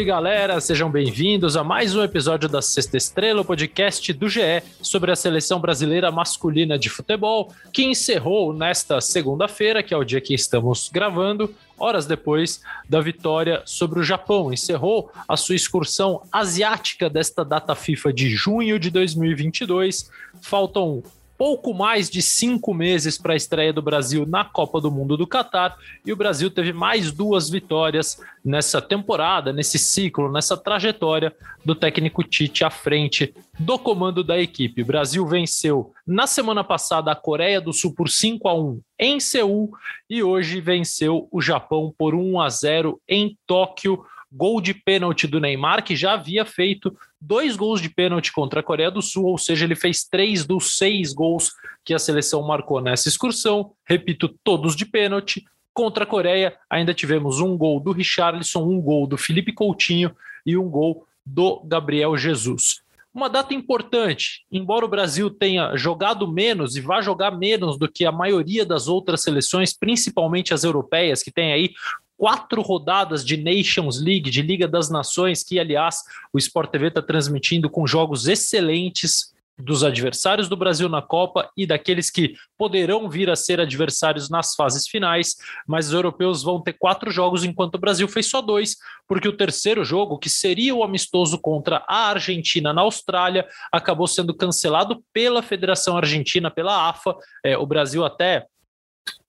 Salve galera, sejam bem-vindos a mais um episódio da Sexta Estrela, o podcast do GE sobre a seleção brasileira masculina de futebol, que encerrou nesta segunda-feira, que é o dia que estamos gravando, horas depois da vitória sobre o Japão. Encerrou a sua excursão asiática desta data FIFA de junho de 2022. Faltam pouco mais de cinco meses para a estreia do Brasil na Copa do Mundo do Catar e o Brasil teve mais duas vitórias nessa temporada, nesse ciclo, nessa trajetória do técnico Tite à frente do comando da equipe. O Brasil venceu na semana passada a Coreia do Sul por 5 a 1 em Seul e hoje venceu o Japão por 1 a 0 em Tóquio gol de pênalti do Neymar, que já havia feito dois gols de pênalti contra a Coreia do Sul, ou seja, ele fez três dos seis gols que a seleção marcou nessa excursão. Repito, todos de pênalti. Contra a Coreia, ainda tivemos um gol do Richarlison, um gol do Felipe Coutinho e um gol do Gabriel Jesus. Uma data importante, embora o Brasil tenha jogado menos e vá jogar menos do que a maioria das outras seleções, principalmente as europeias, que tem aí quatro rodadas de Nations League, de Liga das Nações, que, aliás, o Sport TV está transmitindo com jogos excelentes dos adversários do Brasil na Copa e daqueles que poderão vir a ser adversários nas fases finais, mas os europeus vão ter quatro jogos, enquanto o Brasil fez só dois, porque o terceiro jogo, que seria o amistoso contra a Argentina na Austrália, acabou sendo cancelado pela Federação Argentina, pela AFA. É, o Brasil até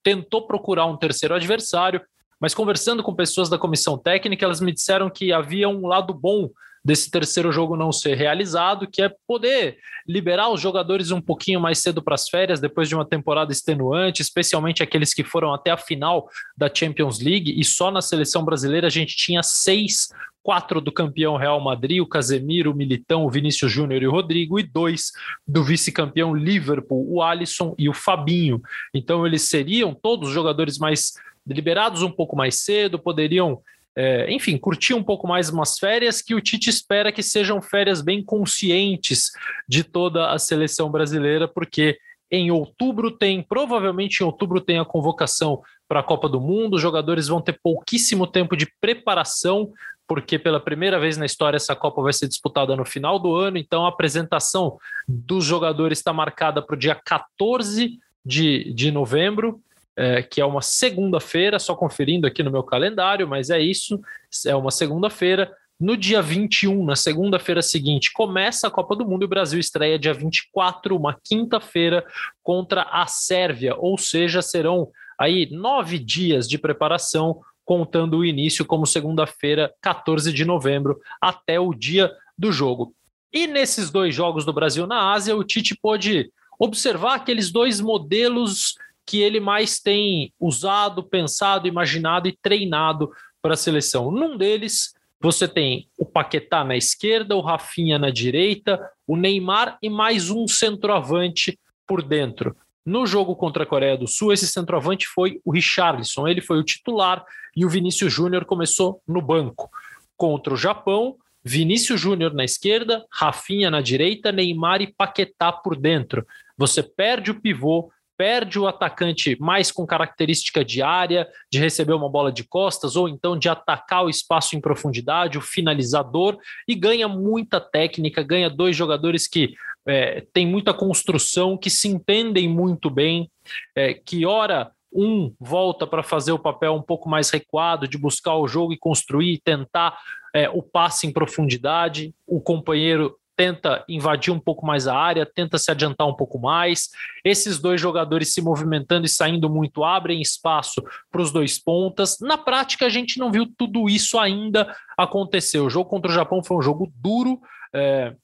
tentou procurar um terceiro adversário, mas conversando com pessoas da comissão técnica, elas me disseram que havia um lado bom desse terceiro jogo não ser realizado, que é poder liberar os jogadores um pouquinho mais cedo para as férias, depois de uma temporada extenuante, especialmente aqueles que foram até a final da Champions League, e só na seleção brasileira a gente tinha seis, quatro do campeão Real Madrid, o Casemiro, o Militão, o Vinícius Júnior e o Rodrigo, e dois do vice-campeão Liverpool, o Alisson e o Fabinho. Então eles seriam todos os jogadores mais liberados um pouco mais cedo, poderiam, é, enfim, curtir um pouco mais umas férias que o Tite espera que sejam férias bem conscientes de toda a seleção brasileira, porque em outubro tem, provavelmente em outubro tem a convocação para a Copa do Mundo, os jogadores vão ter pouquíssimo tempo de preparação, porque pela primeira vez na história essa Copa vai ser disputada no final do ano, então a apresentação dos jogadores está marcada para o dia 14 de, de novembro, é, que é uma segunda-feira, só conferindo aqui no meu calendário, mas é isso, é uma segunda-feira. No dia 21, na segunda-feira seguinte, começa a Copa do Mundo e o Brasil estreia dia 24, uma quinta-feira, contra a Sérvia, ou seja, serão aí nove dias de preparação, contando o início como segunda-feira, 14 de novembro, até o dia do jogo. E nesses dois jogos do Brasil na Ásia, o Tite pôde observar aqueles dois modelos que ele mais tem usado, pensado, imaginado e treinado para a seleção. Num deles, você tem o Paquetá na esquerda, o Rafinha na direita, o Neymar e mais um centroavante por dentro. No jogo contra a Coreia do Sul, esse centroavante foi o Richarlison, ele foi o titular e o Vinícius Júnior começou no banco. Contra o Japão, Vinícius Júnior na esquerda, Rafinha na direita, Neymar e Paquetá por dentro. Você perde o pivô, perde o atacante mais com característica de área, de receber uma bola de costas, ou então de atacar o espaço em profundidade, o finalizador, e ganha muita técnica, ganha dois jogadores que é, têm muita construção, que se entendem muito bem, é, que ora um volta para fazer o papel um pouco mais recuado, de buscar o jogo e construir, tentar é, o passe em profundidade, o companheiro tenta invadir um pouco mais a área, tenta se adiantar um pouco mais. Esses dois jogadores se movimentando e saindo muito abrem espaço para os dois pontas. Na prática, a gente não viu tudo isso ainda acontecer. O jogo contra o Japão foi um jogo duro. É,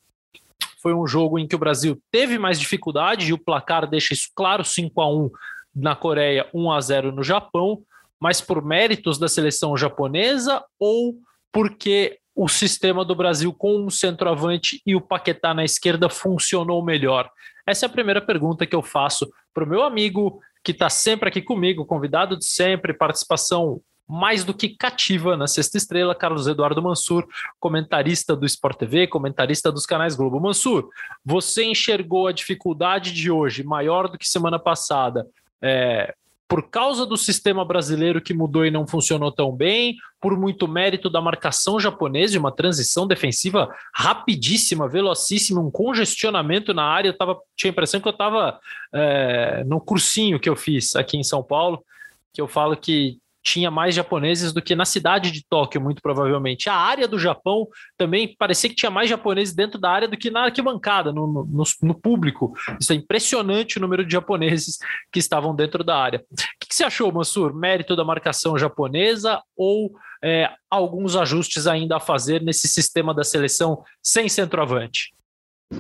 foi um jogo em que o Brasil teve mais dificuldade e o placar deixa isso claro: 5 a 1 na Coreia, 1 a 0 no Japão, mas por méritos da seleção japonesa ou porque o sistema do Brasil com o centroavante e o Paquetá na esquerda funcionou melhor? Essa é a primeira pergunta que eu faço para o meu amigo que está sempre aqui comigo, convidado de sempre, participação mais do que cativa na Sexta Estrela, Carlos Eduardo Mansur, comentarista do Sport TV, comentarista dos canais Globo. Mansur, você enxergou a dificuldade de hoje maior do que semana passada é, por causa do sistema brasileiro que mudou e não funcionou tão bem, por muito mérito da marcação japonesa e uma transição defensiva rapidíssima, velocíssima, um congestionamento na área. Eu tava, tinha a impressão que eu estava é, no cursinho que eu fiz aqui em São Paulo, que eu falo que tinha mais japoneses do que na cidade de Tóquio, muito provavelmente. A área do Japão também parecia que tinha mais japoneses dentro da área do que na arquibancada, no, no, no público. Isso é impressionante o número de japoneses que estavam dentro da área. O que, que você achou, Mansur? Mérito da marcação japonesa ou é, alguns ajustes ainda a fazer nesse sistema da seleção sem centroavante?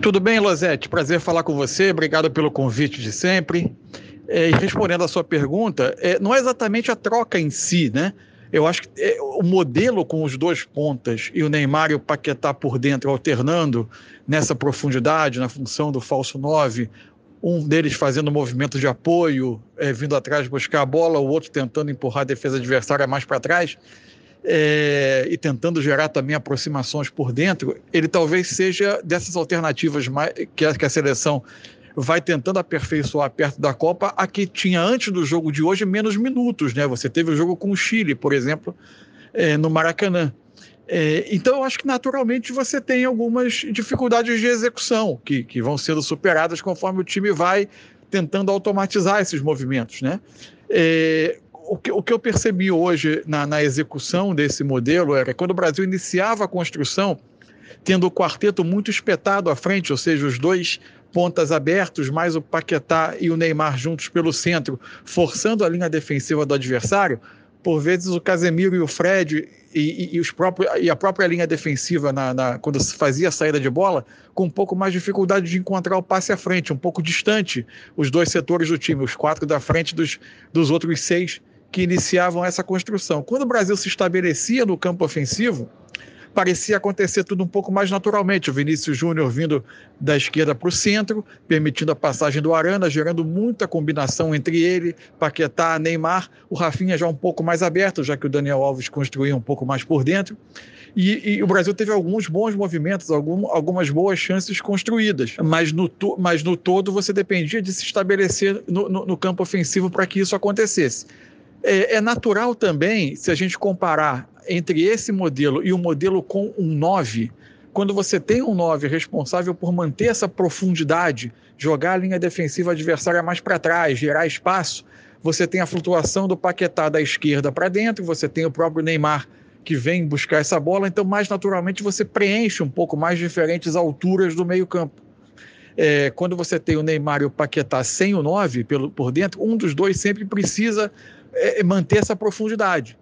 Tudo bem, Losete? Prazer falar com você. Obrigado pelo convite de sempre. É, respondendo à sua pergunta, é, não é exatamente a troca em si, né? Eu acho que é, o modelo com os dois pontas e o Neymar e o Paquetá por dentro alternando nessa profundidade, na função do falso 9, um deles fazendo movimento de apoio, é, vindo atrás buscar a bola, o outro tentando empurrar a defesa adversária mais para trás, é, e tentando gerar também aproximações por dentro, ele talvez seja dessas alternativas mais, que, a, que a seleção vai tentando aperfeiçoar perto da Copa a que tinha antes do jogo de hoje menos minutos, né? Você teve o jogo com o Chile, por exemplo, é, no Maracanã. É, então, eu acho que naturalmente você tem algumas dificuldades de execução que, que vão sendo superadas conforme o time vai tentando automatizar esses movimentos, né? É, o, que, o que eu percebi hoje na, na execução desse modelo era quando o Brasil iniciava a construção, tendo o quarteto muito espetado à frente, ou seja, os dois pontas abertos, mais o Paquetá e o Neymar juntos pelo centro, forçando a linha defensiva do adversário, por vezes o Casemiro e o Fred e, e, e os próprios, e a própria linha defensiva, na, na, quando se fazia a saída de bola, com um pouco mais de dificuldade de encontrar o passe à frente, um pouco distante os dois setores do time, os quatro da frente dos, dos outros seis que iniciavam essa construção. Quando o Brasil se estabelecia no campo ofensivo, parecia acontecer tudo um pouco mais naturalmente. O Vinícius Júnior vindo da esquerda para o centro, permitindo a passagem do Arana, gerando muita combinação entre ele, Paquetá, Neymar, o Rafinha já um pouco mais aberto, já que o Daniel Alves construía um pouco mais por dentro. E, e, o Brasil teve alguns bons movimentos, algum, algumas boas chances construídas, mas no, mas no todo você dependia de se estabelecer no, no, no campo ofensivo para que isso acontecesse. É, é, natural também, se a gente comparar entre esse modelo e o modelo com um 9, quando você tem um 9 responsável por manter essa profundidade, jogar a linha defensiva adversária mais para trás, gerar espaço, você tem a flutuação do Paquetá da esquerda para dentro, você tem o próprio Neymar que vem buscar essa bola, então mais naturalmente você preenche um pouco mais diferentes alturas do meio-campo. É, quando você tem o Neymar e o Paquetá sem o 9 pelo, por dentro, um dos dois sempre precisa é, manter essa profundidade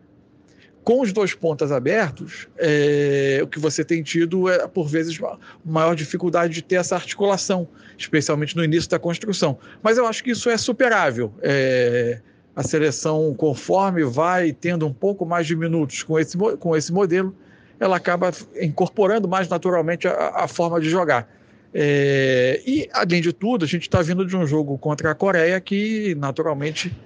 com os dois pontas abertos, é, o que você tem tido é, por vezes, maior dificuldade de ter essa articulação, especialmente no início da construção. Mas eu acho que isso é superável. É, a seleção, conforme vai tendo um pouco mais de minutos com esse, com esse modelo, ela acaba incorporando mais naturalmente a, a forma de jogar. É, e, além de tudo, a gente está vindo de um jogo contra a Coreia que, naturalmente,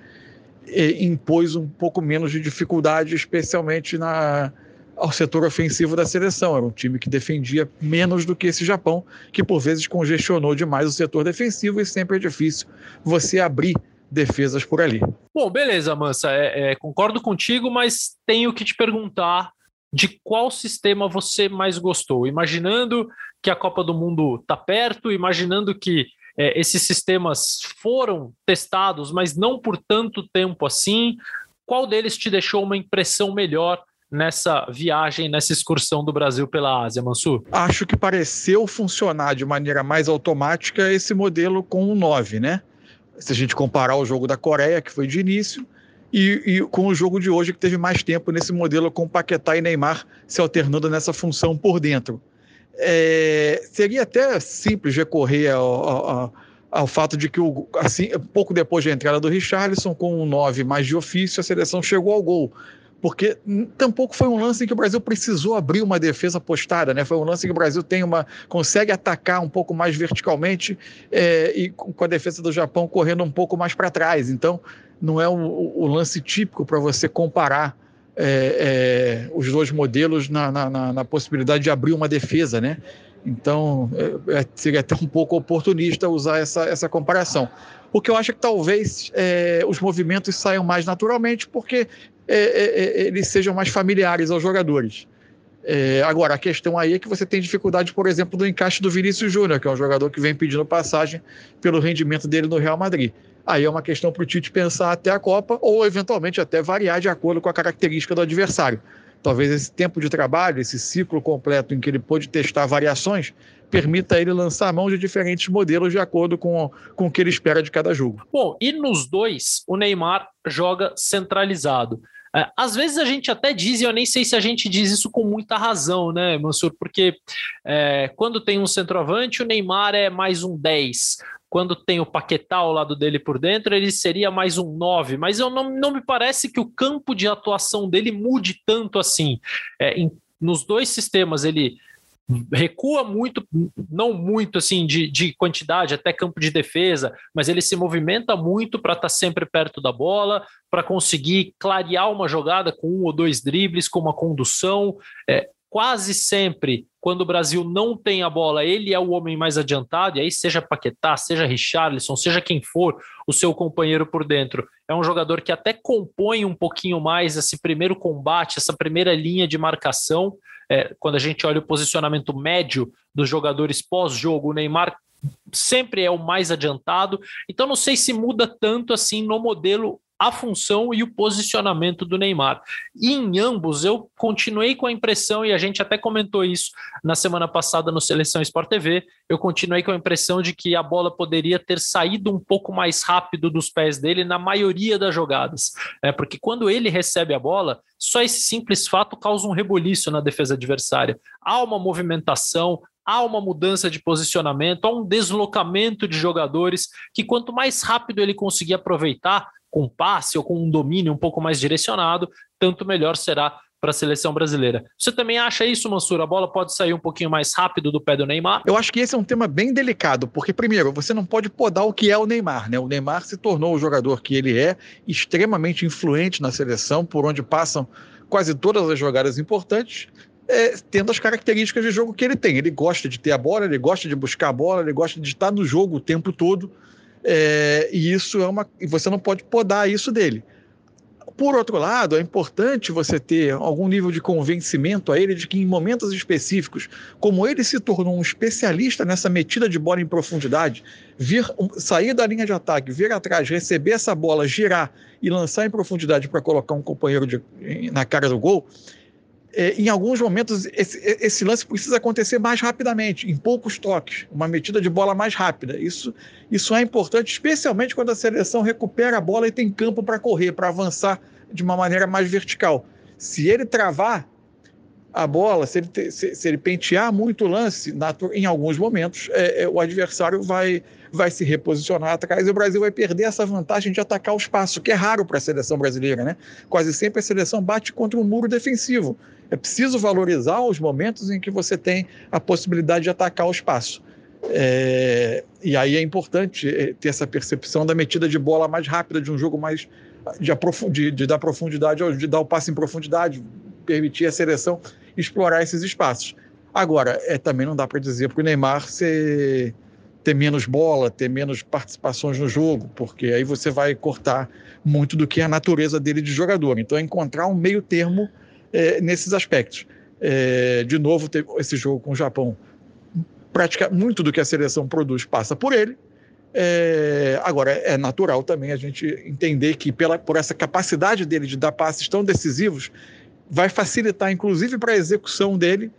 impôs um pouco menos de dificuldade, especialmente na, ao setor ofensivo da seleção. Era um time que defendia menos do que esse Japão, que por vezes congestionou demais o setor defensivo e sempre é difícil você abrir defesas por ali. Bom, beleza, Mansa. É, é, concordo contigo, mas tenho que te perguntar de qual sistema você mais gostou. Imaginando que a Copa do Mundo está perto, imaginando que é, esses sistemas foram testados, mas não por tanto tempo assim. Qual deles te deixou uma impressão melhor nessa viagem, nessa excursão do Brasil pela Ásia, Mansur? Acho que pareceu funcionar de maneira mais automática esse modelo com o 9, né? Se a gente comparar o jogo da Coreia, que foi de início, e, e, com o jogo de hoje, que teve mais tempo nesse modelo com Paquetá e Neymar se alternando nessa função por dentro. É, seria até simples recorrer ao, ao, ao, fato de que, o, assim, pouco depois da entrada do Richarlison, com um 9 mais de ofício, a seleção chegou ao gol. Porque tampouco foi um lance em que o Brasil precisou abrir uma defesa postada, né? Foi um lance em que o Brasil tem uma consegue atacar um pouco mais verticalmente é, e com a defesa do Japão correndo um pouco mais para trás. Então, não é o, o lance típico para você comparar é, é, os dois modelos na, na, na, possibilidade de abrir uma defesa, né? Então, é, é, seria até um pouco oportunista usar essa, essa comparação. O que eu acho é que talvez é, os movimentos saiam mais naturalmente, porque é, eles sejam mais familiares aos jogadores. agora, a questão aí é que você tem dificuldade, por exemplo, do encaixe do Vinícius Júnior, que é um jogador que vem pedindo passagem pelo rendimento dele no Real Madrid. Aí é uma questão para o Tite pensar até a Copa ou, eventualmente, até variar de acordo com a característica do adversário. Talvez esse tempo de trabalho, esse ciclo completo em que ele pôde testar variações, permita ele lançar a mão de diferentes modelos de acordo com, com o que ele espera de cada jogo. Bom, e nos dois, o Neymar joga centralizado. É, às vezes a gente até diz, e eu nem sei se a gente diz isso com muita razão, né, Mansur? Porque é, quando tem um centroavante, o Neymar é mais um 10 quando tem o Paquetá ao lado dele por dentro, ele seria mais um 9, mas eu não, não me parece que o campo de atuação dele mude tanto assim. É, em, nos dois sistemas, ele recua muito, não muito assim de, de quantidade, até campo de defesa, mas ele se movimenta muito para estar tá sempre perto da bola, para conseguir clarear uma jogada com um ou dois dribles, com uma condução. É, quase sempre, quando o Brasil não tem a bola, ele é o homem mais adiantado, e aí seja Paquetá, seja Richarlison, seja quem for o seu companheiro por dentro. É um jogador que até compõe um pouquinho mais esse primeiro combate, essa primeira linha de marcação. É, quando a gente olha o posicionamento médio dos jogadores pós-jogo, o Neymar sempre é o mais adiantado. Então não sei se muda tanto assim no modelo a função e o posicionamento do Neymar. E em ambos eu continuei com a impressão, e a gente até comentou isso na semana passada no Seleção Sport TV, eu continuei com a impressão de que a bola poderia ter saído um pouco mais rápido dos pés dele na maioria das jogadas. É, porque quando ele recebe a bola, só esse simples fato causa um reboliço na defesa adversária. Há uma movimentação, há uma mudança de posicionamento, há um deslocamento de jogadores que quanto mais rápido ele conseguir aproveitar, com passe ou com um domínio um pouco mais direcionado, tanto melhor será para a seleção brasileira. Você também acha isso, Mansur? A bola pode sair um pouquinho mais rápido do pé do Neymar? Eu acho que esse é um tema bem delicado, porque, primeiro, você não pode podar o que é o Neymar, né? O Neymar se tornou o jogador que ele é, extremamente influente na seleção, por onde passam quase todas as jogadas importantes, é, tendo as características de jogo que ele tem. Ele gosta de ter a bola, ele gosta de buscar a bola, ele gosta de estar no jogo o tempo todo. É, e isso é uma. E você não pode podar isso dele. Por outro lado, é importante você ter algum nível de convencimento a ele de que em momentos específicos, como ele se tornou um especialista nessa metida de bola em profundidade, vir sair da linha de ataque, vir atrás, receber essa bola, girar e lançar em profundidade para colocar um companheiro de, na cara do gol, é, em alguns momentos esse, esse, lance precisa acontecer mais rapidamente, em poucos toques, uma metida de bola mais rápida. Isso, isso é importante, especialmente quando a seleção recupera a bola e tem campo para correr, para avançar de uma maneira mais vertical. Se ele travar a bola, se ele, se, se ele pentear muito o lance, em alguns momentos, é, é, o adversário vai, vai se reposicionar atrás e o Brasil vai perder essa vantagem de atacar o espaço, que é raro para a seleção brasileira. Né? Quase sempre a seleção bate contra um muro defensivo. É preciso valorizar os momentos em que você tem a possibilidade de atacar o espaço. É, e aí é importante é, ter essa percepção da metida de bola mais rápida, de um jogo mais de, de, de dar profundidade, de dar o passe em profundidade, permitir a seleção explorar esses espaços. Agora, é, também não dá para dizer para o Neymar ser, ter menos bola, ter menos participações no jogo, porque aí você vai cortar muito do que é a natureza dele de jogador. Então, é encontrar um meio termo é, nesses aspectos. É, de novo, esse jogo com o Japão, pratica, muito do que a seleção produz passa por ele. É, agora, é natural também a gente entender que, pela, por essa capacidade dele de dar passes tão decisivos, vai facilitar, inclusive, para a execução dele.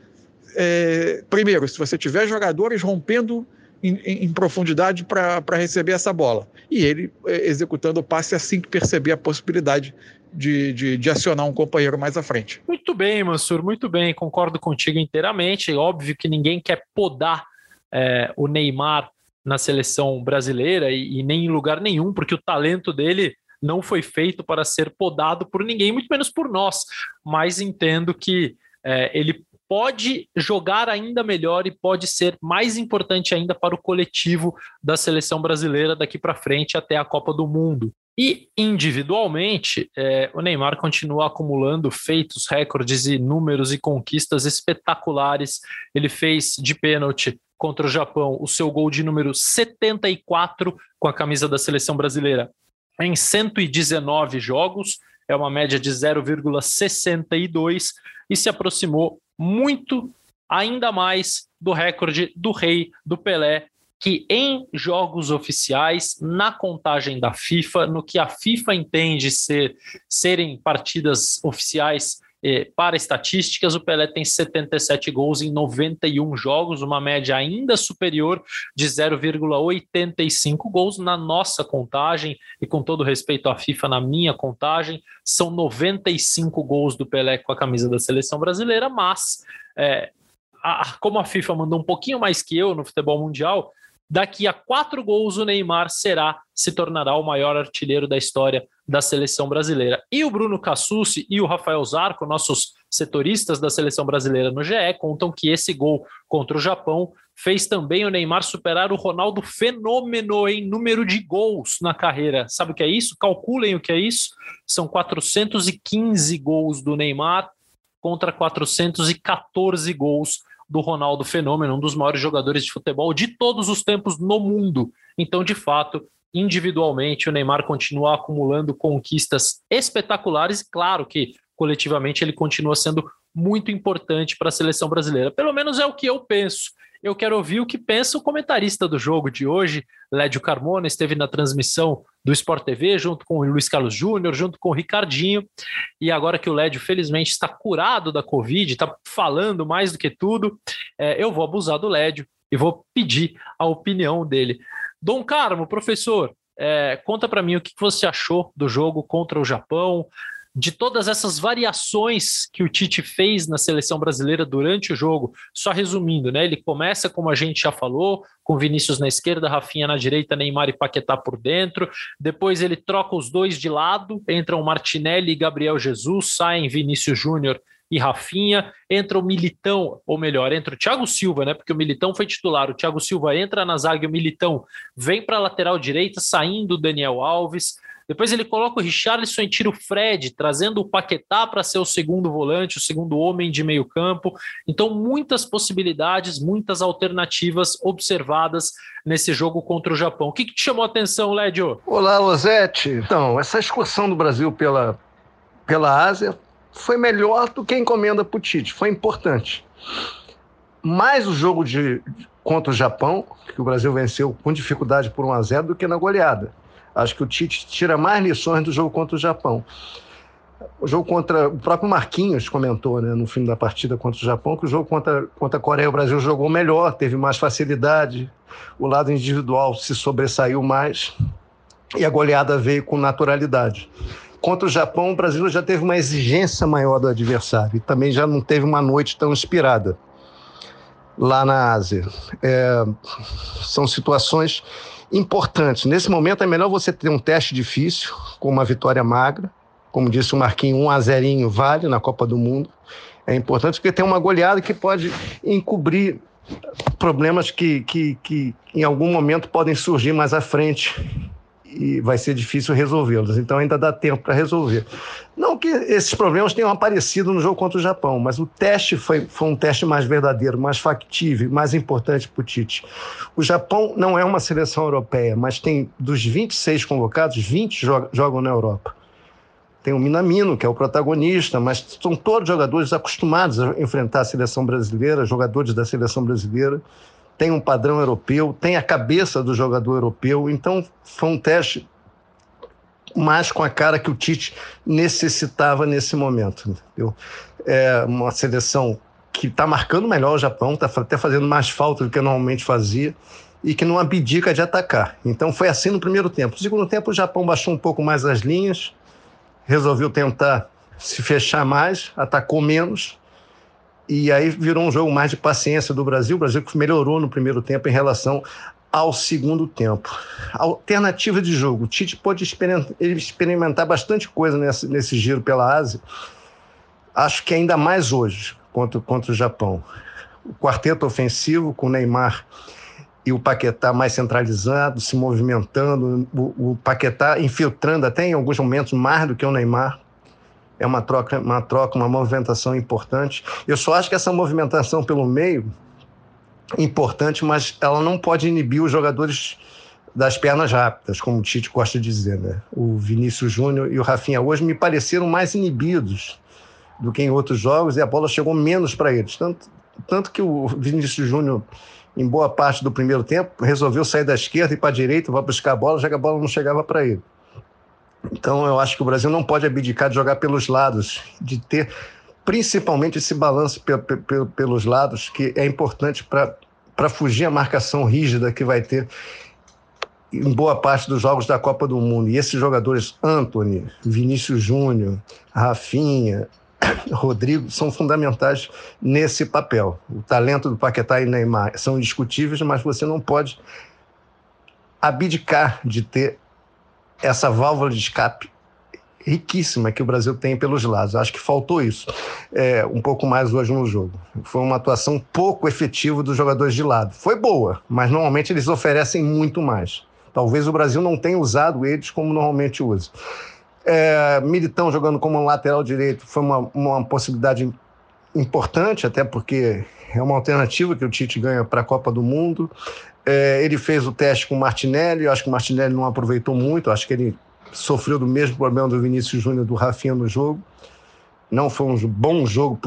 É, primeiro, se você tiver jogadores rompendo em, em, em profundidade para receber essa bola, e ele é, executando o passe assim que perceber a possibilidade de, de, de, acionar um companheiro mais à frente. Muito bem, Mansur, muito bem, concordo contigo inteiramente. É óbvio que ninguém quer podar é, o Neymar na seleção brasileira e, e, nem em lugar nenhum, porque o talento dele não foi feito para ser podado por ninguém, muito menos por nós. Mas entendo que é, ele pode jogar ainda melhor e pode ser mais importante ainda para o coletivo da seleção brasileira daqui para frente até a Copa do Mundo. E individualmente, é, o Neymar continua acumulando feitos, recordes e números e conquistas espetaculares. Ele fez de pênalti contra o Japão o seu gol de número 74 com a camisa da seleção brasileira em 119 jogos, é uma média de 0,62 e se aproximou muito ainda mais do recorde do Rei do Pelé, que em jogos oficiais, na contagem da FIFA, no que a FIFA entende ser serem partidas oficiais para estatísticas, o Pelé tem 77 gols em 91 jogos, uma média ainda superior de 0,85 gols na nossa contagem, e com todo respeito à FIFA, na minha contagem, são 95 gols do Pelé com a camisa da seleção brasileira, mas. É, como a FIFA mandou um pouquinho mais que eu no futebol mundial, Daqui a quatro gols, o Neymar será, se tornará o maior artilheiro da história da seleção brasileira. E o Bruno Cassucci e o Rafael Zarco, nossos setoristas da seleção brasileira no GE, contam que esse gol contra o Japão fez também o Neymar superar o Ronaldo Fenômeno em número de gols na carreira. Sabe o que é isso? Calculem o que é isso. São 415 gols do Neymar contra 414 gols do Ronaldo Fenômeno, um dos maiores jogadores de futebol de todos os tempos no mundo. Então, de fato, individualmente, o Neymar continua acumulando conquistas espetaculares claro, que coletivamente ele continua sendo muito importante para a seleção brasileira. Pelo menos é o que eu penso. Eu quero ouvir o que pensa o comentarista do jogo de hoje, Lédio Carmona, esteve na transmissão do Sport TV junto com o Luiz Carlos Júnior, junto com o Ricardinho. E agora que o Lédio, felizmente, está curado da Covid, está falando mais do que tudo, é, eu vou abusar do Lédio e vou pedir a opinião dele. Dom Carmo, professor, é, conta para mim o que você achou do jogo contra o Japão de todas essas variações que o Tite fez na seleção brasileira durante o jogo, só resumindo, né? Ele começa, como a gente já falou, com Vinícius na esquerda, Rafinha na direita, Neymar e Paquetá por dentro. Depois ele troca os dois de lado, entram Martinelli e Gabriel Jesus, saem Vinícius Júnior e Rafinha, entra o Militão, ou melhor, entra o Thiago Silva, né? Porque o Militão foi titular. O Thiago Silva entra na zaga e o Militão vem para a lateral direita, saindo o Daniel Alves. Depois ele coloca o Richarlison e tira o Fred, trazendo o Paquetá para ser o segundo volante, o segundo homem de meio campo. Então, muitas possibilidades, muitas alternativas observadas nesse jogo contra o Japão. O que, que te chamou a atenção, Lédio? Olá, Losete. Então, essa excursão do Brasil pela, pela Ásia foi melhor do que a encomenda para o Tite, foi importante. Mais o jogo de, contra o Japão, que o Brasil venceu com dificuldade por 1 a 0 do que na goleada. Acho que o Tite tira mais lições do jogo contra o Japão. O jogo contra. O próprio Marquinhos comentou né, no fim da partida contra o Japão que o jogo contra, contra a Coreia o Brasil jogou melhor, teve mais facilidade, o lado individual se sobressaiu mais e a goleada veio com naturalidade. Contra o Japão, o Brasil já teve uma exigência maior do adversário e também já não teve uma noite tão inspirada lá na Ásia. É, são situações importantes. Nesse momento é melhor você ter um teste difícil, com uma vitória magra. Como disse o Marquinhos, um a zerinho vale na Copa do Mundo. É importante porque tem uma goleada que pode encobrir problemas que, que, que em algum momento podem surgir mais à frente e vai ser difícil resolvê-los. Então ainda dá tempo para resolver. Não que esses problemas tenham aparecido no jogo contra o Japão, mas o teste foi, foi um teste mais verdadeiro, mais factível, mais importante para o Tite. O Japão não é uma seleção europeia, mas tem dos 26 convocados, 20 jogam na Europa. Tem o Minamino, que é o protagonista, mas são todos jogadores acostumados a enfrentar a seleção brasileira, jogadores da seleção brasileira tem um padrão europeu, tem a cabeça do jogador europeu. Então, foi um teste mais com a cara que o Tite necessitava nesse momento. Entendeu? É uma seleção que está marcando melhor o Japão, está até fazendo mais falta do que normalmente fazia e que não abdica de atacar. Então foi assim no primeiro tempo. No segundo tempo, o Japão baixou um pouco mais as linhas, resolveu tentar se fechar mais, atacou menos e aí virou um jogo mais de paciência do Brasil. O Brasil melhorou no primeiro tempo em relação ao segundo tempo. Alternativa de jogo. O Tite pode experimentar bastante coisa nesse, nesse giro pela Ásia. Acho que ainda mais hoje. contra, contra o Japão. O quarteto ofensivo com o Neymar e o Paquetá mais centralizado, se movimentando, o, o Paquetá infiltrando até em alguns momentos mais do que o Neymar. É uma troca, uma troca, uma movimentação importante. Eu só acho que essa movimentação pelo meio importante, mas ela não pode inibir os jogadores das pernas rápidas, como o Tite gosta de dizer, né? O Vinícius Júnior e o Rafinha hoje me pareceram mais inibidos do que em outros jogos e a bola chegou menos para eles. Tanto, tanto que o Vinícius Júnior, em boa parte do primeiro tempo, resolveu sair da esquerda e para a direita, vai buscar a bola, já que a bola não chegava para ele. Então eu acho que o Brasil não pode abdicar de jogar pelos lados, de ter principalmente esse balanço pelos lados, que é importante para fugir a marcação rígida que vai ter em boa parte dos jogos da Copa do Mundo. E esses jogadores, Anthony, Vinícius Júnior, Rafinha, Rodrigo, são fundamentais nesse papel. O talento do Paquetá e Neymar são indiscutíveis, mas você não pode abdicar de ter essa válvula de escape riquíssima que o Brasil tem pelos lados. Acho que faltou isso é, um pouco mais hoje no jogo. Foi uma atuação pouco efetiva dos jogadores de lado. Foi boa, mas normalmente eles oferecem muito mais. Talvez o Brasil não tenha usado eles como normalmente usa. É, Militão jogando como lateral direito foi uma, uma possibilidade importante, até porque é uma alternativa que o Tite ganha para a Copa do Mundo. É, ele fez o teste com o Martinelli, eu acho que o Martinelli não aproveitou muito, acho que ele sofreu do mesmo problema do Vinícius Júnior do Rafinha no jogo. Não foi um bom jogo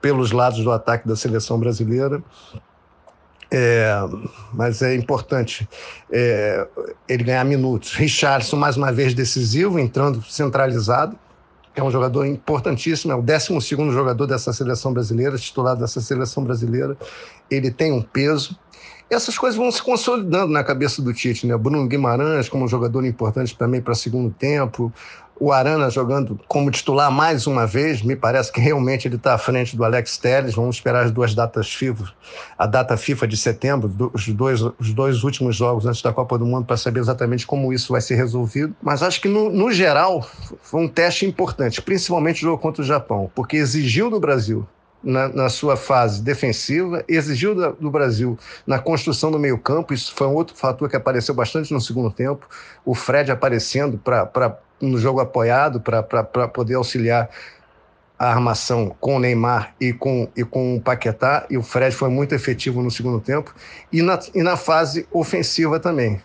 pelos lados do ataque da seleção brasileira. É, mas é importante é, ele ganhar minutos. Richardson, mais uma vez, decisivo, entrando centralizado. É um jogador importantíssimo, é o 12 jogador dessa seleção brasileira, titular dessa seleção brasileira. Ele tem um peso essas coisas vão se consolidando na cabeça do Tite, né? Bruno Guimarães como jogador importante também para segundo tempo, o Arana jogando como titular mais uma vez, me parece que realmente ele está à frente do Alex Telles. Vamos esperar as duas datas FIFA, a data FIFA de setembro, os dois, os dois últimos jogos antes da Copa do Mundo, para saber exatamente como isso vai ser resolvido. Mas acho que, no, no geral, foi um teste importante, principalmente o jogo contra o Japão, porque exigiu do Brasil na, na, sua fase defensiva, exigiu da, do Brasil na construção do meio-campo. Isso foi um outro fator que apareceu bastante no segundo tempo. O Fred aparecendo para no jogo apoiado para poder auxiliar a armação com o Neymar e com, e com o Paquetá. E o Fred foi muito efetivo no segundo tempo. E na, e na fase ofensiva também.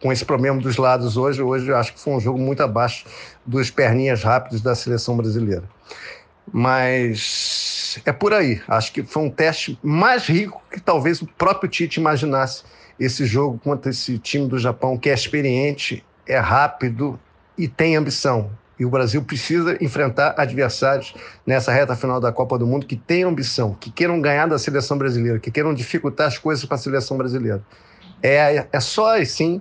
Com esse problema dos lados hoje, hoje eu acho que foi um jogo muito abaixo dos perninhas rápidos da seleção brasileira. Mas é por aí. Acho que foi um teste mais rico que talvez o próprio Tite imaginasse esse jogo contra esse time do Japão, que é experiente, é rápido e tem ambição. E o Brasil precisa enfrentar adversários nessa reta final da Copa do Mundo que tenham ambição, que queiram ganhar da seleção brasileira, que queiram dificultar as coisas para a seleção brasileira. É, é só assim,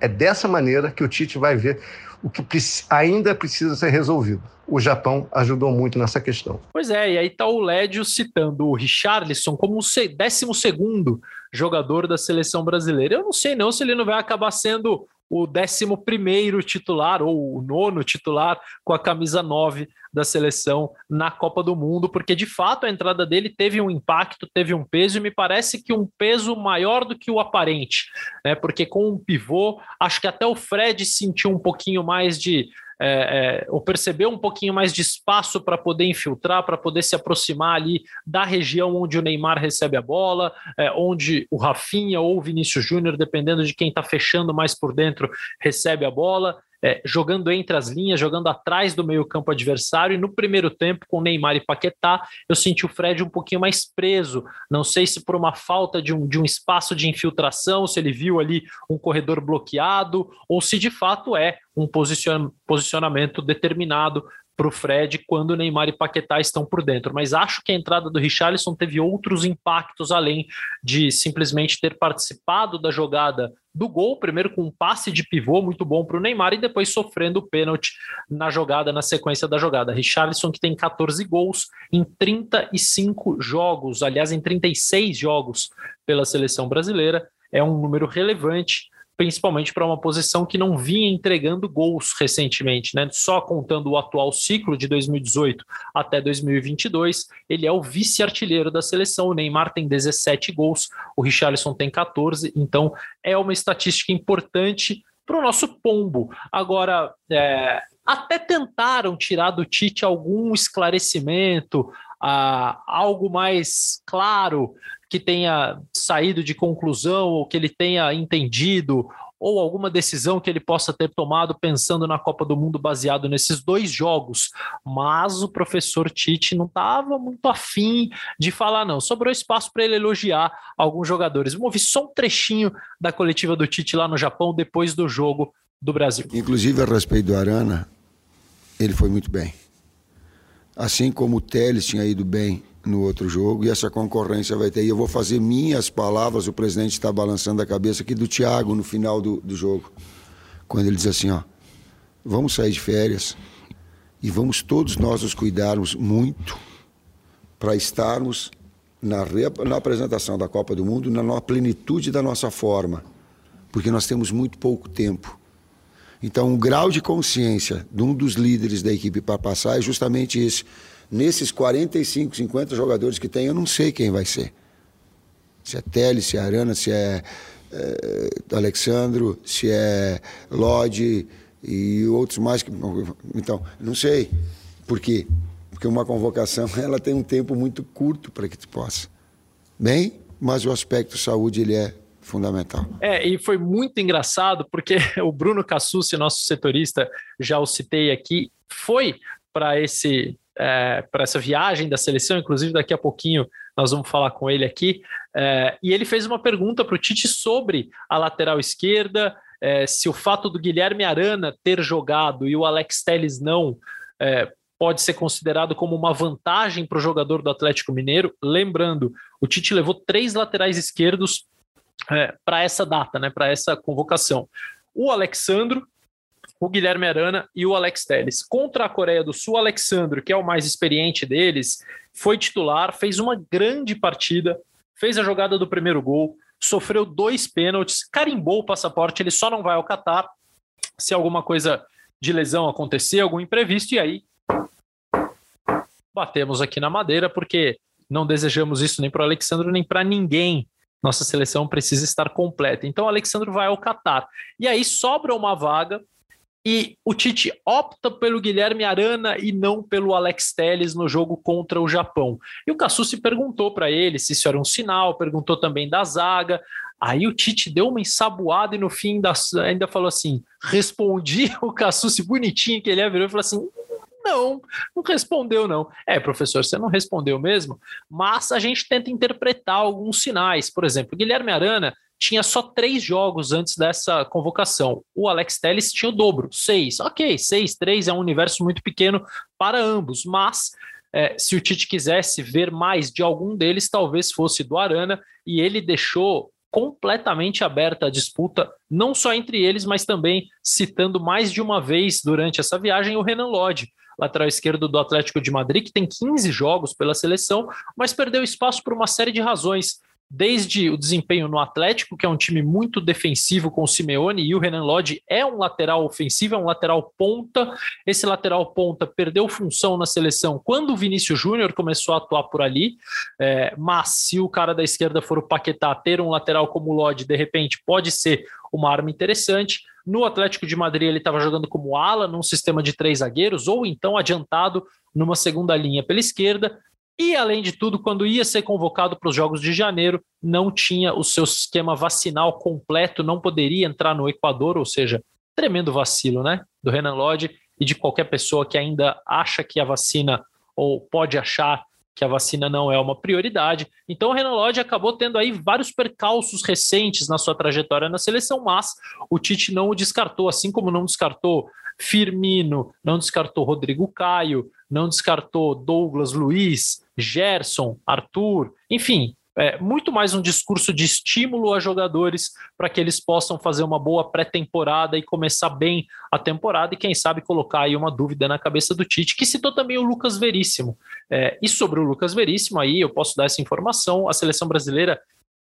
é dessa maneira que o Tite vai ver o que ainda precisa ser resolvido. O Japão ajudou muito nessa questão. Pois é, e aí está o Lédio citando o Richarlison como o 12 jogador da seleção brasileira. Eu não sei não se ele não vai acabar sendo o 11 titular ou o nono titular com a camisa 9 da seleção na Copa do Mundo, porque de fato a entrada dele teve um impacto, teve um peso, e me parece que um peso maior do que o aparente, né? Porque com um pivô, acho que até o Fred sentiu um pouquinho mais de é, é, ou perceber um pouquinho mais de espaço para poder infiltrar, para poder se aproximar ali da região onde o Neymar recebe a bola, é, onde o Rafinha ou o Vinícius Júnior, dependendo de quem está fechando mais por dentro, recebe a bola é, jogando entre as linhas, jogando atrás do meio-campo adversário. E no primeiro tempo, com Neymar e Paquetá, eu senti o Fred um pouquinho mais preso. Não sei se por uma falta de um, de um espaço de infiltração, se ele viu ali um corredor bloqueado, ou se de fato é um posicionamento determinado para o Fred quando Neymar e Paquetá estão por dentro. Mas acho que a entrada do Richarlison teve outros impactos além de simplesmente ter participado da jogada do gol, primeiro com um passe de pivô muito bom para o Neymar e depois sofrendo o pênalti na jogada, na sequência da jogada. Richarlison que tem 14 gols em 35 jogos, aliás, em 36 jogos pela seleção brasileira, é um número relevante principalmente para uma posição que não vinha entregando gols recentemente, né? Só contando o atual ciclo de 2018 até 2022, ele é o vice-artilheiro da seleção. O Neymar tem 17 gols, o Richarlison tem 14, então é uma estatística importante para o nosso pombo. Agora, é, até tentaram tirar do Tite algum esclarecimento, ah, algo mais claro que tenha saído de conclusão ou que ele tenha entendido ou alguma decisão que ele possa ter tomado pensando na Copa do Mundo baseado nesses dois jogos. Mas o professor Tite não estava muito afim de falar, não. Sobrou espaço para ele elogiar alguns jogadores. Vamos ouvir só um trechinho da coletiva do Tite lá no Japão depois do jogo do Brasil. Inclusive, a respeito do Arana, ele foi muito bem. Assim como o Teles tinha ido bem no outro jogo e essa concorrência vai ter. E eu vou fazer minhas palavras, o presidente está balançando a cabeça aqui do Thiago no final do, do jogo, quando ele diz assim, ó, vamos sair de férias e vamos todos nós nos cuidarmos muito para estarmos na, na apresentação da Copa do Mundo na plenitude da nossa forma, porque nós temos muito pouco tempo. Então, o grau de consciência de um dos líderes da equipe para passar é justamente esse nesses 45, 50 jogadores que tem, eu não sei quem vai ser. Se é Teles, se é Arana, se é, é Alexandro, se é Lodi e outros mais. Que, então, não sei. Por quê? Porque uma convocação ela tem um tempo muito curto para que tu possa. Bem, mas o aspecto saúde ele é fundamental. É, e foi muito engraçado porque o Bruno Cassucci, nosso setorista, já o citei aqui, foi para esse é, para essa viagem da seleção, inclusive daqui a pouquinho nós vamos falar com ele aqui. É, e ele fez uma pergunta para o Tite sobre a lateral esquerda, é, se o fato do Guilherme Arana ter jogado e o Alex Telles não é, pode ser considerado como uma vantagem para o jogador do Atlético Mineiro. Lembrando, o Tite levou três laterais esquerdos é, para essa data, né, para essa convocação. O Alexandro, o Guilherme Arana e o Alex Telles. Contra a Coreia do Sul, Alexandre, que é o mais experiente deles, foi titular, fez uma grande partida, fez a jogada do primeiro gol, sofreu dois pênaltis, carimbou o passaporte, ele só não vai ao Catar se alguma coisa de lesão acontecer, algum imprevisto, e aí batemos aqui na madeira, porque não desejamos isso nem para o Alexandre nem para ninguém. Nossa seleção precisa estar completa. Então, o Alexandre vai ao Catar. E aí sobra uma vaga e o Tite opta pelo Guilherme Arana e não pelo Alex Telles no jogo contra o Japão. E o se perguntou para ele se isso era um sinal, perguntou também da zaga. Aí o Tite deu uma ensaboada e no fim da, ainda falou assim: respondi o Cassucci bonitinho que ele é, virou e falou assim: não, não respondeu, não. É, professor, você não respondeu mesmo, mas a gente tenta interpretar alguns sinais. Por exemplo, Guilherme Arana tinha só três jogos antes dessa convocação. O Alex Telles tinha o dobro, seis. Ok, seis, três é um universo muito pequeno para ambos, mas é, se o Tite quisesse ver mais de algum deles, talvez fosse do Arana, e ele deixou completamente aberta a disputa, não só entre eles, mas também citando mais de uma vez durante essa viagem o Renan Lodge, lateral esquerdo do Atlético de Madrid, que tem 15 jogos pela seleção, mas perdeu espaço por uma série de razões desde o desempenho no Atlético, que é um time muito defensivo com o Simeone, e o Renan Lodge é um lateral ofensivo, é um lateral ponta. Esse lateral ponta perdeu função na seleção quando o Vinícius Júnior começou a atuar por ali, é, mas se o cara da esquerda for o Paquetá, ter um lateral como o Lodge, de repente, pode ser uma arma interessante. No Atlético de Madrid, ele estava jogando como ala, num sistema de três zagueiros, ou então adiantado numa segunda linha pela esquerda. E, além de tudo, quando ia ser convocado para os Jogos de Janeiro, não tinha o seu esquema vacinal completo, não poderia entrar no Equador, ou seja, tremendo vacilo, né? Do Renan Lodge e de qualquer pessoa que ainda acha que a vacina, ou pode achar que a vacina não é uma prioridade. Então, o Renan Lodge acabou tendo aí vários percalços recentes na sua trajetória na seleção, mas o Tite não o descartou, assim como não descartou Firmino, não descartou Rodrigo Caio, não descartou Douglas Luiz, Gerson, Arthur, enfim, é muito mais um discurso de estímulo a jogadores para que eles possam fazer uma boa pré-temporada e começar bem a temporada e quem sabe colocar aí uma dúvida na cabeça do Tite, que citou também o Lucas Veríssimo. É, e sobre o Lucas Veríssimo, aí eu posso dar essa informação, a seleção brasileira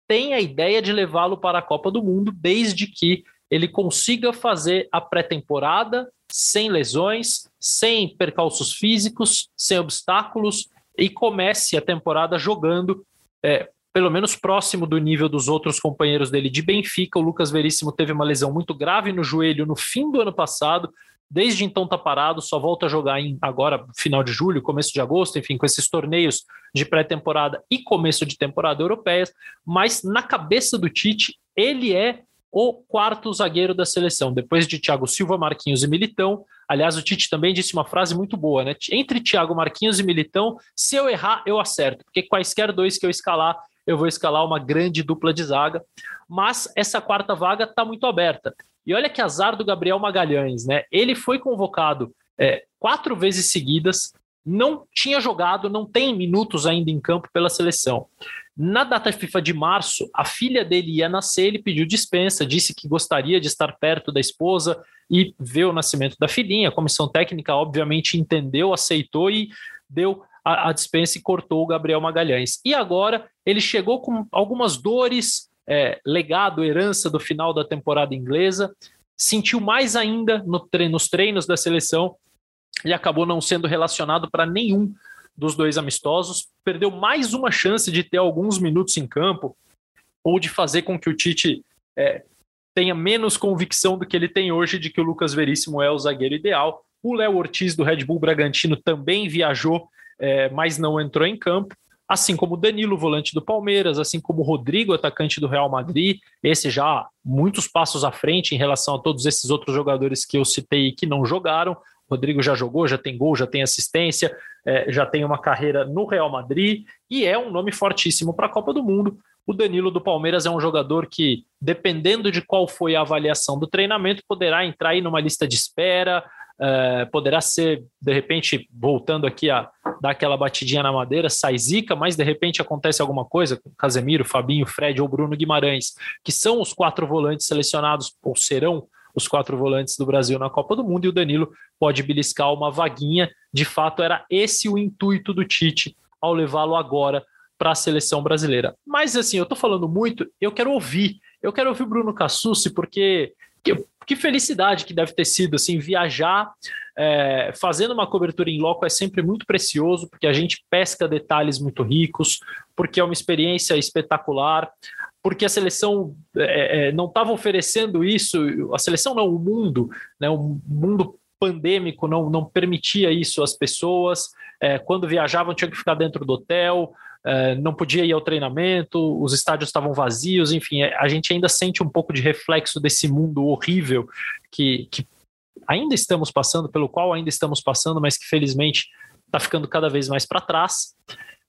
tem a ideia de levá-lo para a Copa do Mundo, desde que ele consiga fazer a pré-temporada sem lesões, sem percalços físicos, sem obstáculos e comece a temporada jogando é, pelo menos próximo do nível dos outros companheiros dele de Benfica. O Lucas Veríssimo teve uma lesão muito grave no joelho no fim do ano passado. Desde então está parado, só volta a jogar em agora final de julho, começo de agosto, enfim, com esses torneios de pré-temporada e começo de temporada europeias. Mas na cabeça do Tite, ele é o quarto zagueiro da seleção, depois de Thiago Silva, Marquinhos e Militão. Aliás, o Tite também disse uma frase muito boa, né? Entre Thiago Marquinhos e Militão, se eu errar, eu acerto, porque quaisquer dois que eu escalar, eu vou escalar uma grande dupla de zaga. Mas essa quarta vaga está muito aberta. E olha que azar do Gabriel Magalhães, né? Ele foi convocado é, quatro vezes seguidas, não tinha jogado, não tem minutos ainda em campo pela seleção. Na data FIFA de março, a filha dele ia nascer, ele pediu dispensa, disse que gostaria de estar perto da esposa e ver o nascimento da filhinha. A comissão técnica, obviamente, entendeu, aceitou e deu a, a dispensa e cortou o Gabriel Magalhães. E agora ele chegou com algumas dores, é, legado, herança do final da temporada inglesa, sentiu mais ainda no tre nos treinos da seleção e acabou não sendo relacionado para nenhum dos dois amistosos, perdeu mais uma chance de ter alguns minutos em campo ou de fazer com que o Tite é, tenha menos convicção do que ele tem hoje de que o Lucas Veríssimo é o zagueiro ideal. O Léo Ortiz do Red Bull Bragantino também viajou, é, mas não entrou em campo. Assim como Danilo, volante do Palmeiras, assim como Rodrigo, atacante do Real Madrid, esse já muitos passos à frente em relação a todos esses outros jogadores que eu citei que não jogaram. Rodrigo já jogou, já tem gol, já tem assistência, é, já tem uma carreira no Real Madrid e é um nome fortíssimo para a Copa do Mundo. O Danilo do Palmeiras é um jogador que, dependendo de qual foi a avaliação do treinamento, poderá entrar aí numa lista de espera, é, poderá ser, de repente, voltando aqui a dar aquela batidinha na madeira, sai zica, mas de repente acontece alguma coisa com Casemiro, Fabinho, Fred ou Bruno Guimarães, que são os quatro volantes selecionados, ou serão os quatro volantes do Brasil na Copa do Mundo e o Danilo pode beliscar uma vaguinha. De fato, era esse o intuito do Tite ao levá-lo agora para a seleção brasileira. Mas assim, eu estou falando muito, eu quero ouvir, eu quero ouvir o Bruno Cassucci, porque que, que felicidade que deve ter sido assim viajar é, fazendo uma cobertura em loco é sempre muito precioso porque a gente pesca detalhes muito ricos porque é uma experiência espetacular porque a seleção é, é, não estava oferecendo isso, a seleção não, o mundo, né, o mundo pandêmico não, não permitia isso às pessoas, é, quando viajavam tinham que ficar dentro do hotel, é, não podia ir ao treinamento, os estádios estavam vazios, enfim, é, a gente ainda sente um pouco de reflexo desse mundo horrível que, que ainda estamos passando, pelo qual ainda estamos passando, mas que felizmente está ficando cada vez mais para trás.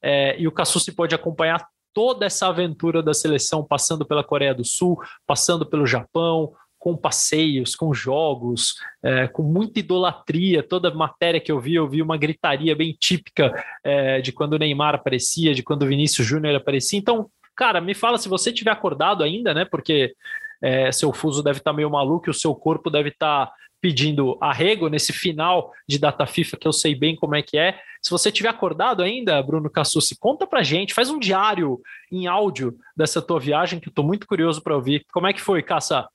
É, e o Cassu se pode acompanhar toda essa aventura da seleção, passando pela Coreia do Sul, passando pelo Japão, com passeios, com jogos, é, com muita idolatria. Toda matéria que eu vi, eu vi uma gritaria bem típica é, de quando o Neymar aparecia, de quando o Vinícius Júnior aparecia. Então, cara, me fala se você tiver acordado ainda, né? Porque é, seu fuso deve estar tá meio maluco o seu corpo deve estar tá pedindo arrego nesse final de data FIFA, que eu sei bem como é que é. Se você tiver acordado ainda, Bruno Cassucci, conta pra gente, faz um diário em áudio dessa tua viagem, que eu tô muito curioso para ouvir. Como é que foi, Caça?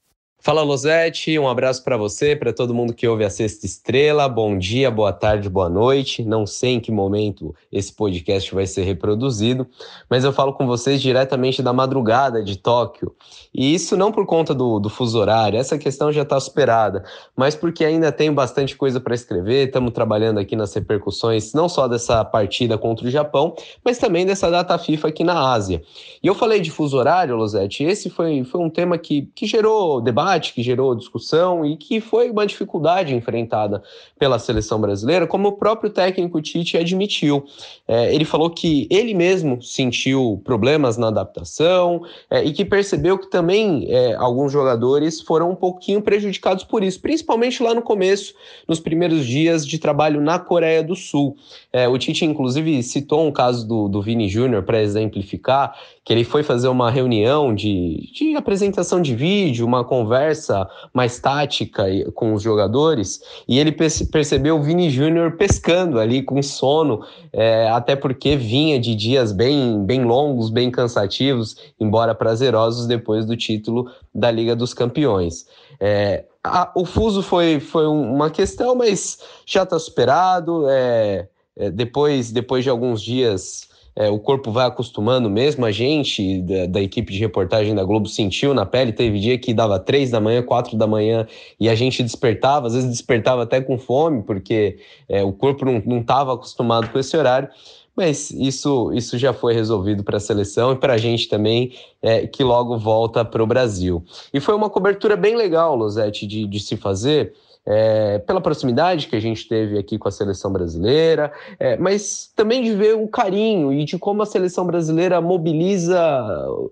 Fala Losete, um abraço para você, para todo mundo que ouve a Sexta Estrela. Bom dia, boa tarde, boa noite. Não sei em que momento esse podcast vai ser reproduzido, mas eu falo com vocês diretamente da madrugada de Tóquio. E isso não por conta do, do fuso horário, essa questão já está superada, mas porque ainda tenho bastante coisa para escrever. Estamos trabalhando aqui nas repercussões, não só dessa partida contra o Japão, mas também dessa data FIFA aqui na Ásia. E eu falei de fuso horário, Losete, esse foi, foi um tema que, que gerou debate debate, que gerou discussão e que foi uma dificuldade enfrentada pela seleção brasileira, como o próprio técnico Tite admitiu. É, ele falou que ele mesmo sentiu problemas na adaptação é, e que percebeu que também é, alguns jogadores foram um pouquinho prejudicados por isso, principalmente lá no começo, nos primeiros dias de trabalho na Coreia do Sul. É, o Tite, inclusive, citou um caso do, do Vini Júnior para exemplificar, que ele foi fazer uma reunião de, de apresentação de vídeo, uma conversa conversa mais tática com os jogadores e ele percebeu o Vini Júnior pescando ali com sono, é, até porque vinha de dias bem, bem longos, bem cansativos, embora prazerosos depois do título da Liga dos Campeões. É, a, o fuso foi, foi uma questão, mas já está superado. É, é, depois, depois de alguns dias é, o corpo vai acostumando mesmo. A gente, da, da, equipe de reportagem da Globo, sentiu na pele. Teve dia que dava três da manhã, quatro da manhã, e a gente despertava, às vezes despertava até com fome, porque é, o corpo não estava acostumado com esse horário. Mas isso, isso já foi resolvido para a seleção e para a gente também, é, que logo volta para o Brasil. E foi uma cobertura bem legal, Losete, de, de se fazer é, pela proximidade que a gente teve aqui com a seleção brasileira, é, mas também de ver o carinho e de como a seleção brasileira mobiliza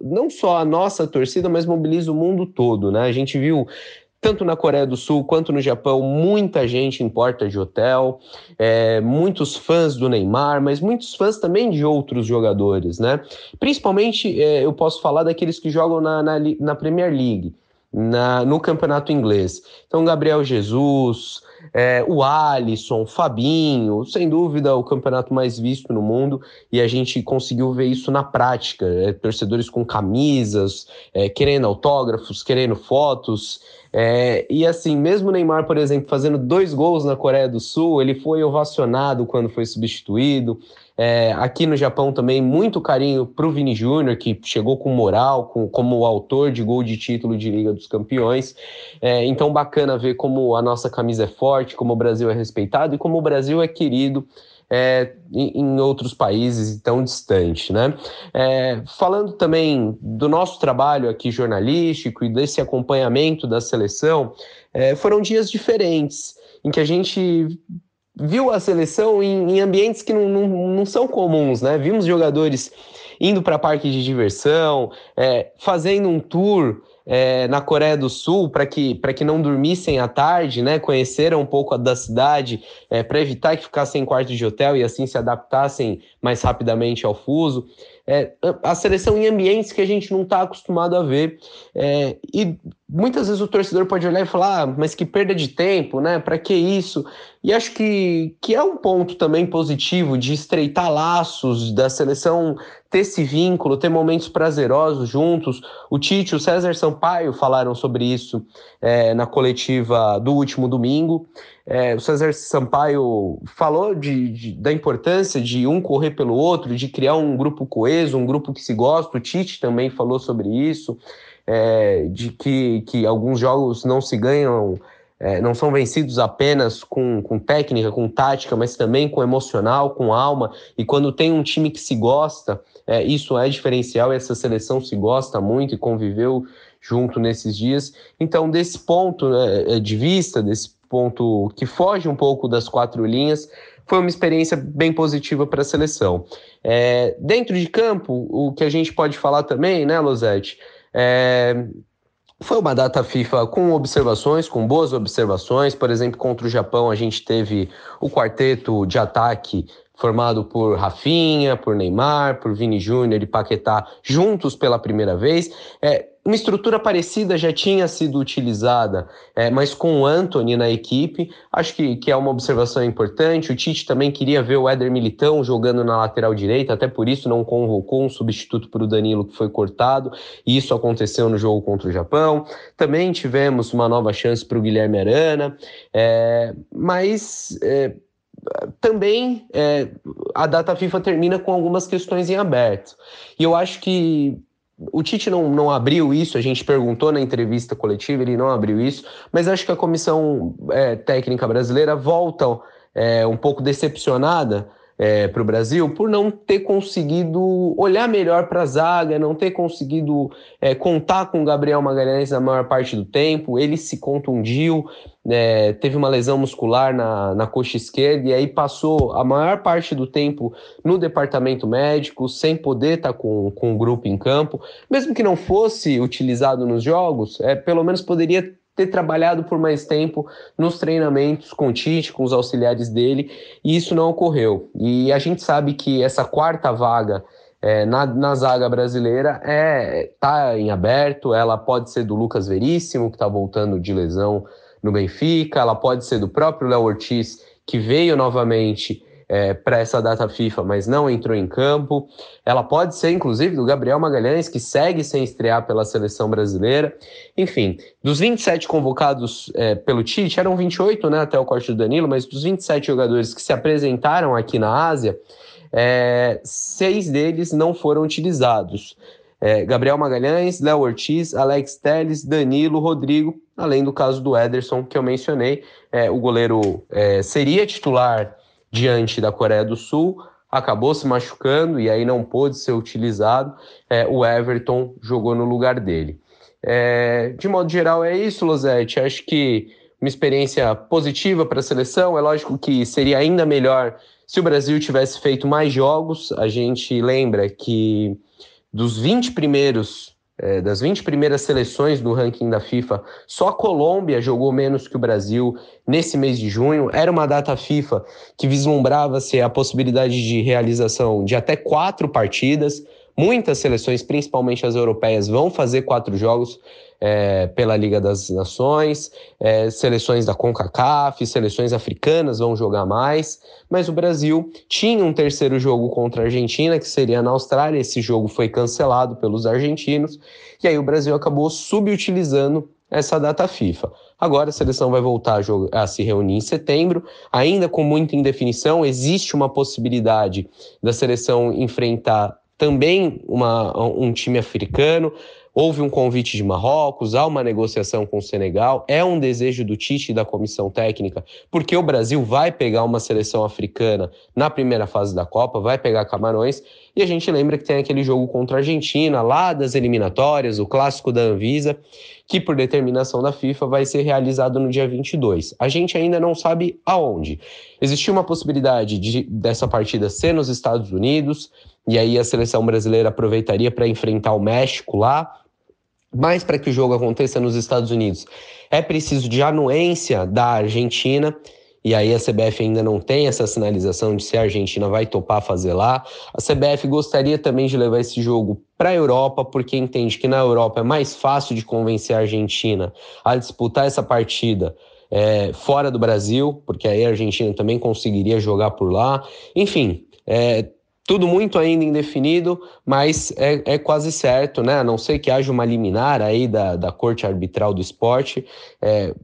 não só a nossa torcida, mas mobiliza o mundo todo, né? A gente viu tanto na Coreia do Sul quanto no Japão, muita gente em porta de hotel, é, muitos fãs do Neymar, mas muitos fãs também de outros jogadores, né? Principalmente é, eu posso falar daqueles que jogam na, na, na Premier League na, no campeonato inglês. Então, Gabriel Jesus, é, o Alisson, Fabinho, sem dúvida o campeonato mais visto no mundo e a gente conseguiu ver isso na prática. É, torcedores com camisas, é, querendo autógrafos, querendo fotos. É, e assim, mesmo o Neymar, por exemplo, fazendo dois gols na Coreia do Sul, ele foi ovacionado quando foi substituído. É, aqui no Japão também, muito carinho para o Vini Júnior, que chegou com moral, com, como autor de gol de título de Liga dos Campeões. É, então, bacana ver como a nossa camisa é forte, como o Brasil é respeitado e como o Brasil é querido é, em, outros países tão distantes, né? É, falando também do nosso trabalho aqui jornalístico e desse acompanhamento da seleção, é, foram dias diferentes em que a gente viu a seleção em, em ambientes que não, não, não, são comuns, né? Vimos jogadores indo para parque de diversão, é, fazendo um tour é, na Coreia do Sul para que, que não dormissem à tarde, né? Conheceram um pouco da cidade é, para evitar que ficassem em quarto de hotel e assim se adaptassem mais rapidamente ao fuso. É, a seleção em ambientes que a gente não está acostumado a ver. É, e muitas vezes o torcedor pode olhar e falar, ah, mas que perda de tempo, né? Para que isso? E acho que, que é um ponto também positivo de estreitar laços, da seleção ter esse vínculo, ter momentos prazerosos juntos. O Tite, o César Sampaio falaram sobre isso é, na coletiva do último domingo. É, o César Sampaio falou de, de, da importância de um correr pelo outro, de criar um grupo coeso, um grupo que se gosta. O Tite também falou sobre isso, é, de que, que alguns jogos não se ganham é, não são vencidos apenas com, com técnica, com tática, mas também com emocional, com alma. E quando tem um time que se gosta, é, isso é diferencial. Essa seleção se gosta muito e conviveu junto nesses dias. Então, desse ponto né, de vista, desse ponto que foge um pouco das quatro linhas, foi uma experiência bem positiva para a seleção. É, dentro de campo, o que a gente pode falar também, né, Losete? É, foi uma data FIFA com observações, com boas observações. Por exemplo, contra o Japão, a gente teve o quarteto de ataque formado por Rafinha, por Neymar, por Vini Júnior e Paquetá juntos pela primeira vez. É, uma estrutura parecida já tinha sido utilizada, é, mas com o Anthony na equipe, acho que, que é uma observação importante. O Tite também queria ver o Éder Militão jogando na lateral direita, até por isso não convocou um substituto para o Danilo que foi cortado, e isso aconteceu no jogo contra o Japão. Também tivemos uma nova chance para o Guilherme Arana, é, mas. É, também é, a data FIFA termina com algumas questões em aberto. E eu acho que o Tite não, não abriu isso, a gente perguntou na entrevista coletiva, ele não abriu isso, mas acho que a comissão é, técnica brasileira volta é, um pouco decepcionada é, para o Brasil por não ter conseguido olhar melhor para a zaga, não ter conseguido é, contar com o Gabriel Magalhães na maior parte do tempo. Ele se contundiu, é, teve uma lesão muscular na, na coxa esquerda e aí passou a maior parte do tempo no departamento médico, sem poder estar tá com, com o grupo em campo. Mesmo que não fosse utilizado nos jogos, é, pelo menos poderia ter trabalhado por mais tempo nos treinamentos com o Tite, com os auxiliares dele, e isso não ocorreu. E a gente sabe que essa quarta vaga é, na, na, zaga brasileira é tá em aberto. Ela pode ser do Lucas Veríssimo, que está voltando de lesão no Benfica, ela pode ser do próprio Léo Ortiz, que veio novamente é, para essa data FIFA, mas não entrou em campo. Ela pode ser, inclusive, do Gabriel Magalhães, que segue sem estrear pela seleção brasileira. Enfim, dos 27 convocados é, pelo Tite, eram 28 né, até o corte do Danilo, mas dos 27 jogadores que se apresentaram aqui na Ásia, é, seis deles não foram utilizados. É, Gabriel Magalhães, Léo Ortiz, Alex Teles, Danilo, Rodrigo, além do caso do Ederson, que eu mencionei. É, o goleiro é, seria titular diante da Coreia do Sul, acabou se machucando e aí não pôde ser utilizado. É, o Everton jogou no lugar dele. É, de modo geral, é isso, Losete. Acho que uma experiência positiva para a seleção. É lógico que seria ainda melhor se o Brasil tivesse feito mais jogos. A gente lembra que dos 20 primeiros é, das 20 primeiras seleções do ranking da FIFA, só a Colômbia jogou menos que o Brasil nesse mês de junho. Era uma data FIFA que vislumbrava-se a possibilidade de realização de até quatro partidas. Muitas seleções, principalmente as europeias, vão fazer quatro jogos é, pela Liga das Nações, é, seleções da CONCACAF, seleções africanas vão jogar mais, mas o Brasil tinha um terceiro jogo contra a Argentina, que seria na Austrália, esse jogo foi cancelado pelos argentinos, e aí o Brasil acabou subutilizando essa data FIFA. Agora a seleção vai voltar a, jogar, a, se reunir em setembro, ainda com muita indefinição. Existe uma possibilidade da seleção enfrentar também uma, um time africano. Houve um convite de Marrocos, há uma negociação com o Senegal, é um desejo do Tite e da comissão técnica, porque o Brasil vai pegar uma seleção africana na primeira fase da Copa, vai pegar Camarões, e a gente lembra que tem aquele jogo contra a Argentina, lá das eliminatórias, o clássico da Anvisa, que por determinação da FIFA vai ser realizado no dia 22. A gente ainda não sabe aonde. Existiu uma possibilidade de, dessa partida ser nos Estados Unidos, e aí a seleção brasileira aproveitaria para enfrentar o México lá, mas para que o jogo aconteça nos Estados Unidos, é preciso de anuência da Argentina. E aí a CBF ainda não tem essa sinalização de se a Argentina vai topar fazer lá. A CBF gostaria também de levar esse jogo para a Europa, porque entende que na Europa é mais fácil de convencer a Argentina a disputar essa partida é, fora do Brasil, porque aí a Argentina também conseguiria jogar por lá. Enfim, é, tudo muito ainda indefinido, mas é, é, quase certo, né? A não ser que haja uma liminar aí da, da Corte Arbitral do Esporte, é,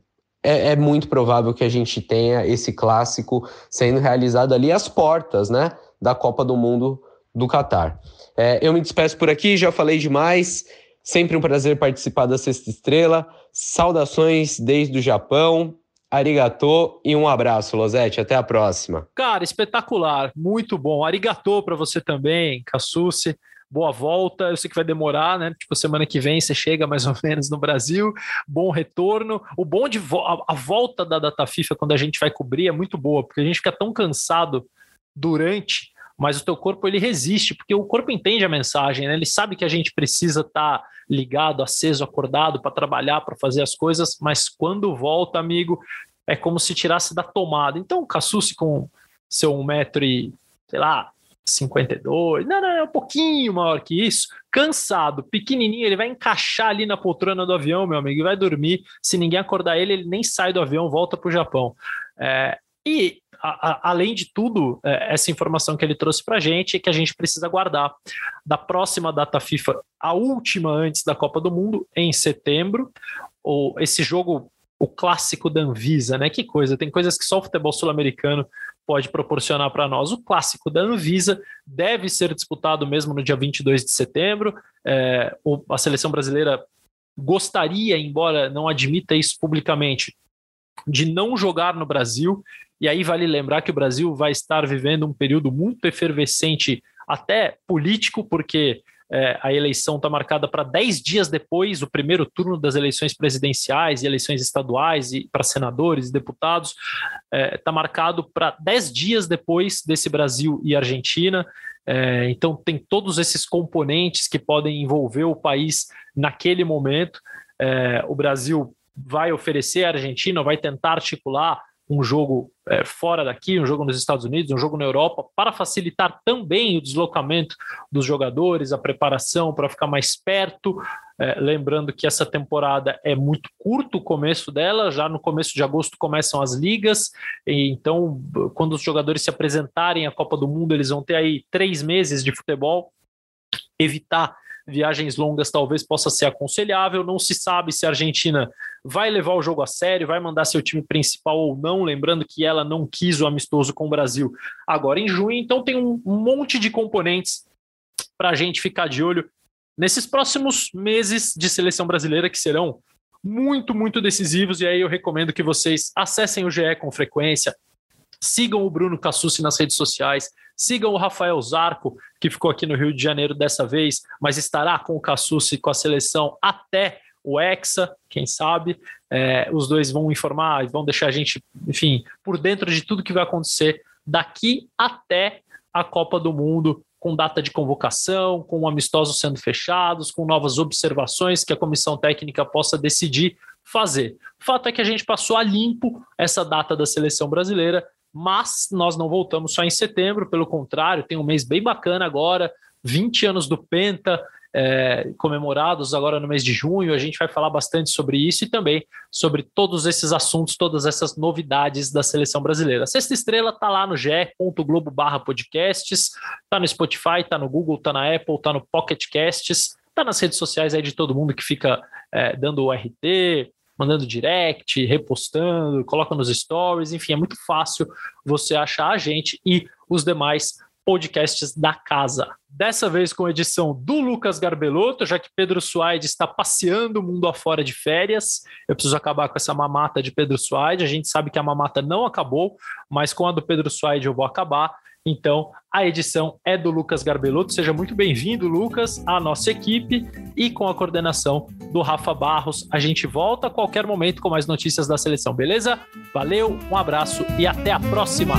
é, é, muito provável que a gente tenha esse clássico sendo realizado ali às portas, né? Da Copa do Mundo do Catar. É, eu me despeço por aqui, já falei demais. Sempre um prazer participar da Sexta Estrela. Saudações desde o Japão. Arigatô e um abraço, Losete. Até a próxima. Cara, espetacular. Muito bom. Arigatô para você também, Cassucci. Boa volta. Eu sei que vai demorar, né? Tipo, semana que vem você chega mais ou menos no Brasil. Bom retorno. O bom de vo a, volta da data FIFA quando a gente vai cobrir é muito boa, porque a gente fica tão cansado durante mas o teu corpo ele resiste, porque o corpo entende a mensagem, né? Ele sabe que a gente precisa estar tá ligado, aceso, acordado para trabalhar, para fazer as coisas, mas quando volta, amigo, é como se tirasse da tomada. Então, o Cassucci com seu um metro e, sei lá, 52, não, não, é um pouquinho maior que isso, cansado, pequenininho, ele vai encaixar ali na poltrona do avião, meu amigo, e vai dormir. Se ninguém acordar ele, ele nem sai do avião, volta para o Japão. É, e a, a, além de tudo, é, essa informação que ele trouxe para a gente é que a gente precisa guardar da próxima data FIFA, a última antes da Copa do Mundo, em setembro. Ou esse jogo, o clássico da Anvisa, né? Que coisa, tem coisas que só o futebol sul-americano pode proporcionar para nós. O clássico da Anvisa deve ser disputado mesmo no dia 22 de setembro. É, a seleção brasileira gostaria, embora não admita isso publicamente, de não jogar no Brasil. E aí vale lembrar que o Brasil vai estar vivendo um período muito efervescente, até político, porque é, a eleição está marcada para 10 dias depois, o primeiro turno das eleições presidenciais e eleições estaduais e para senadores e deputados, está é, tá marcado para 10 dias depois desse Brasil e Argentina. É, então, tem todos esses componentes que podem envolver o país naquele momento. É, o Brasil vai oferecer à Argentina, vai tentar articular um jogo é, fora daqui, um jogo nos Estados Unidos, um jogo na Europa, para facilitar também o deslocamento dos jogadores, a preparação para ficar mais perto. É, lembrando que essa temporada é muito curto o começo dela, já no começo de agosto começam as ligas, então, quando os jogadores se apresentarem à Copa do Mundo, eles vão ter aí três meses de futebol. Evitar viagens longas talvez possa ser aconselhável. Não se sabe se a Argentina vai levar o jogo a sério, vai mandar seu time principal ou não. Lembrando que ela não quis o amistoso com o Brasil agora em junho, então tem um monte de componentes para a gente ficar de olho nesses próximos meses de seleção brasileira que serão muito, muito decisivos. E aí eu recomendo que vocês acessem o GE com frequência, sigam o Bruno Cassucci nas redes sociais, sigam o Rafael Zarco, que ficou aqui no Rio de Janeiro dessa vez, mas estará com o Cassucci com a seleção até o Hexa, quem sabe. É, os dois vão informar e vão deixar a gente, enfim, por dentro de tudo que vai acontecer daqui até a Copa do Mundo, com data de convocação, com amistosos sendo fechados, com novas observações que a comissão técnica possa decidir fazer. O fato é que a gente passou a limpo essa data da seleção brasileira mas nós não voltamos só em setembro, pelo contrário, tem um mês bem bacana agora, 20 anos do Penta, é, comemorados agora no mês de junho. A gente vai falar bastante sobre isso e também sobre todos esses assuntos, todas essas novidades da seleção brasileira. A Sexta Estrela está lá no ge.globo barra podcasts, está no Spotify, está no Google, está na Apple, está no Pocket Casts, está nas redes sociais aí de todo mundo que fica é, dando o RT, mandando direct, repostando, coloca nos stories, enfim, é muito fácil você achar a gente e os demais podcasts da casa. Dessa vez com edição do Lucas Garbelotto, já que Pedro Suaide está passeando o mundo afora de férias. Eu preciso acabar com essa mamata de Pedro Suaide. A gente sabe que a mamata não acabou, mas com a do Pedro Suaide eu vou acabar. Então, a edição é do Lucas Garbelotto. Seja muito bem-vindo, Lucas, à nossa equipe e com a coordenação do Rafa Barros. A gente volta a qualquer momento com mais notícias da seleção, beleza? Valeu, um abraço e até a próxima!